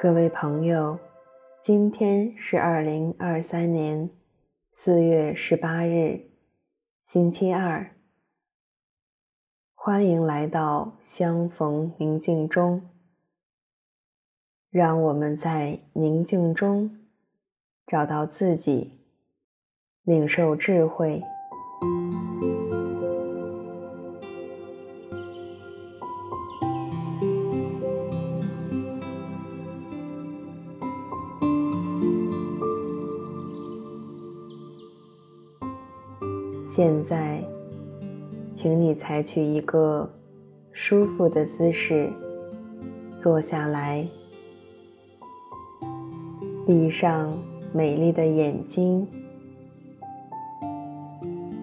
各位朋友，今天是二零二三年四月十八日，星期二。欢迎来到相逢宁静中，让我们在宁静中找到自己，领受智慧。现在，请你采取一个舒服的姿势，坐下来，闭上美丽的眼睛，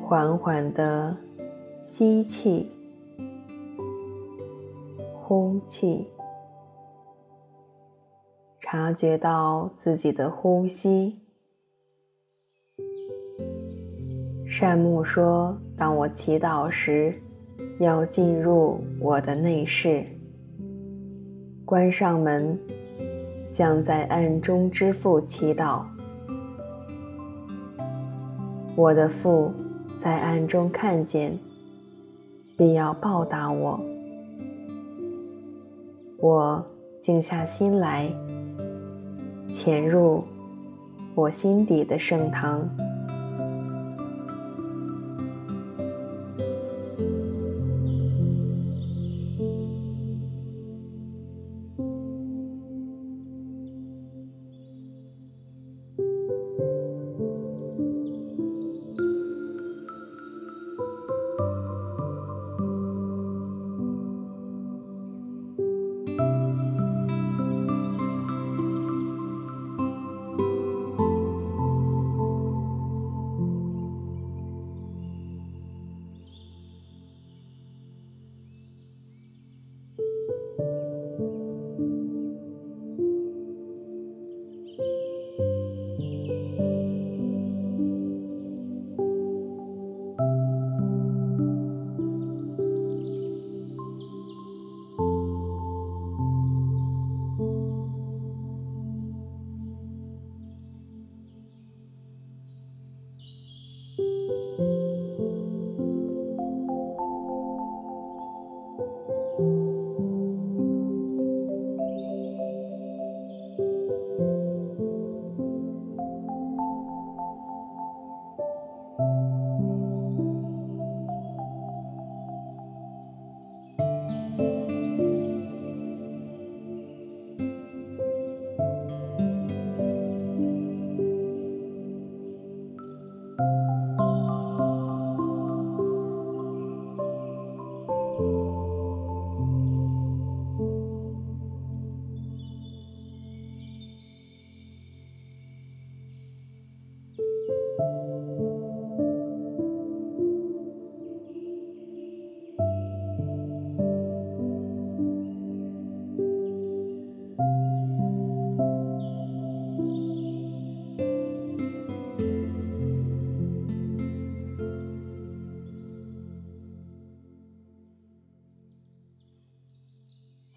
缓缓地吸气，呼气，察觉到自己的呼吸。善牧说：“当我祈祷时，要进入我的内室，关上门，向在暗中之父祈祷。我的父在暗中看见，必要报答我。我静下心来，潜入我心底的圣堂。”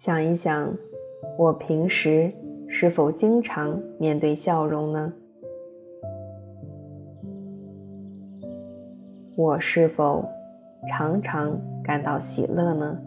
想一想，我平时是否经常面对笑容呢？我是否常常感到喜乐呢？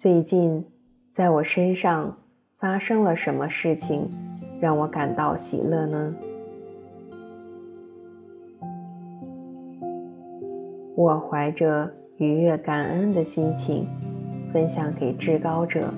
最近在我身上发生了什么事情，让我感到喜乐呢？我怀着愉悦感恩的心情，分享给至高者。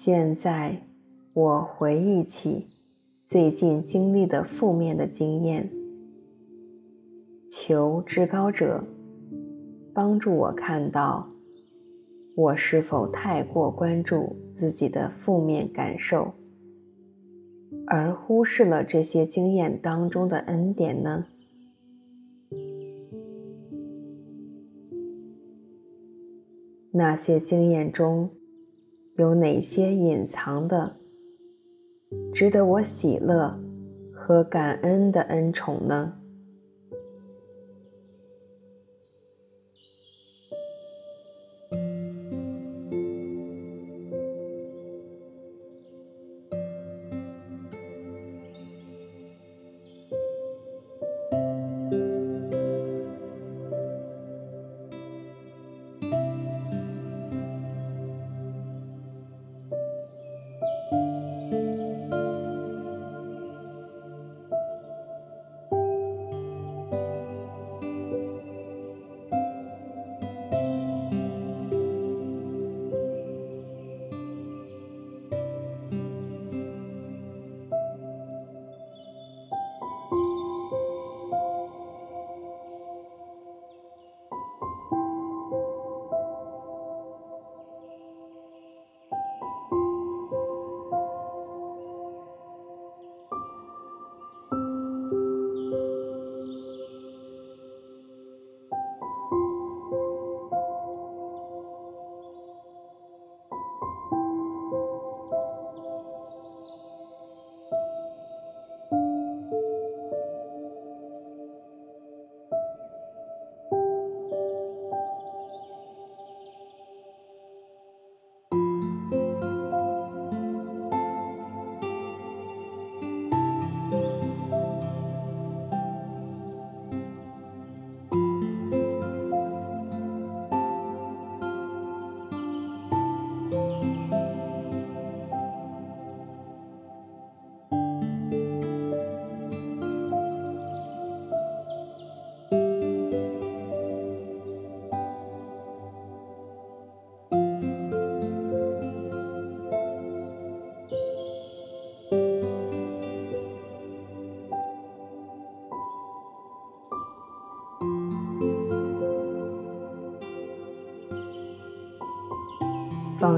现在，我回忆起最近经历的负面的经验，求至高者帮助我看到，我是否太过关注自己的负面感受，而忽视了这些经验当中的恩典呢？那些经验中，有哪些隐藏的、值得我喜乐和感恩的恩宠呢？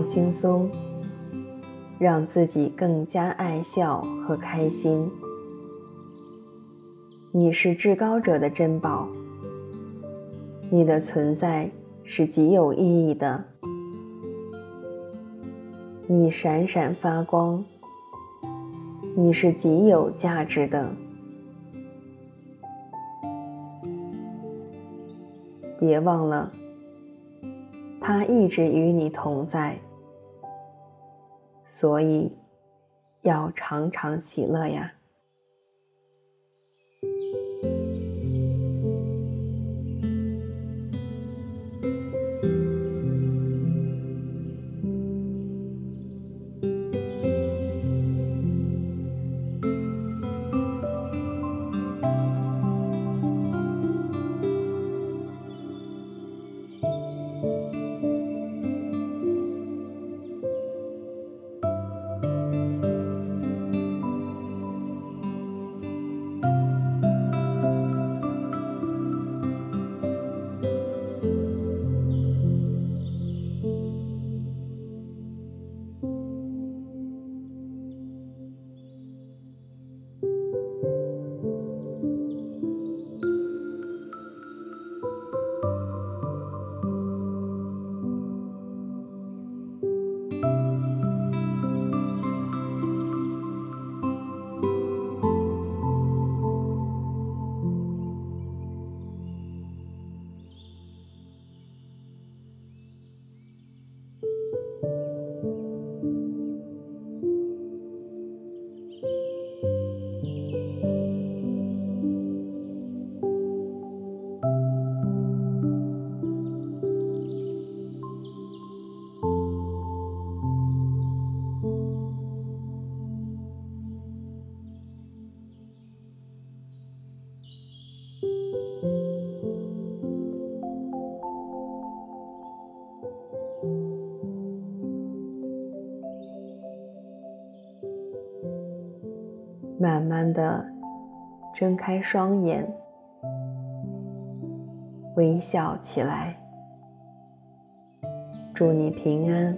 放轻松，让自己更加爱笑和开心。你是至高者的珍宝，你的存在是极有意义的。你闪闪发光，你是极有价值的。别忘了，他一直与你同在，所以要常常喜乐呀。慢慢的睁开双眼，微笑起来。祝你平安。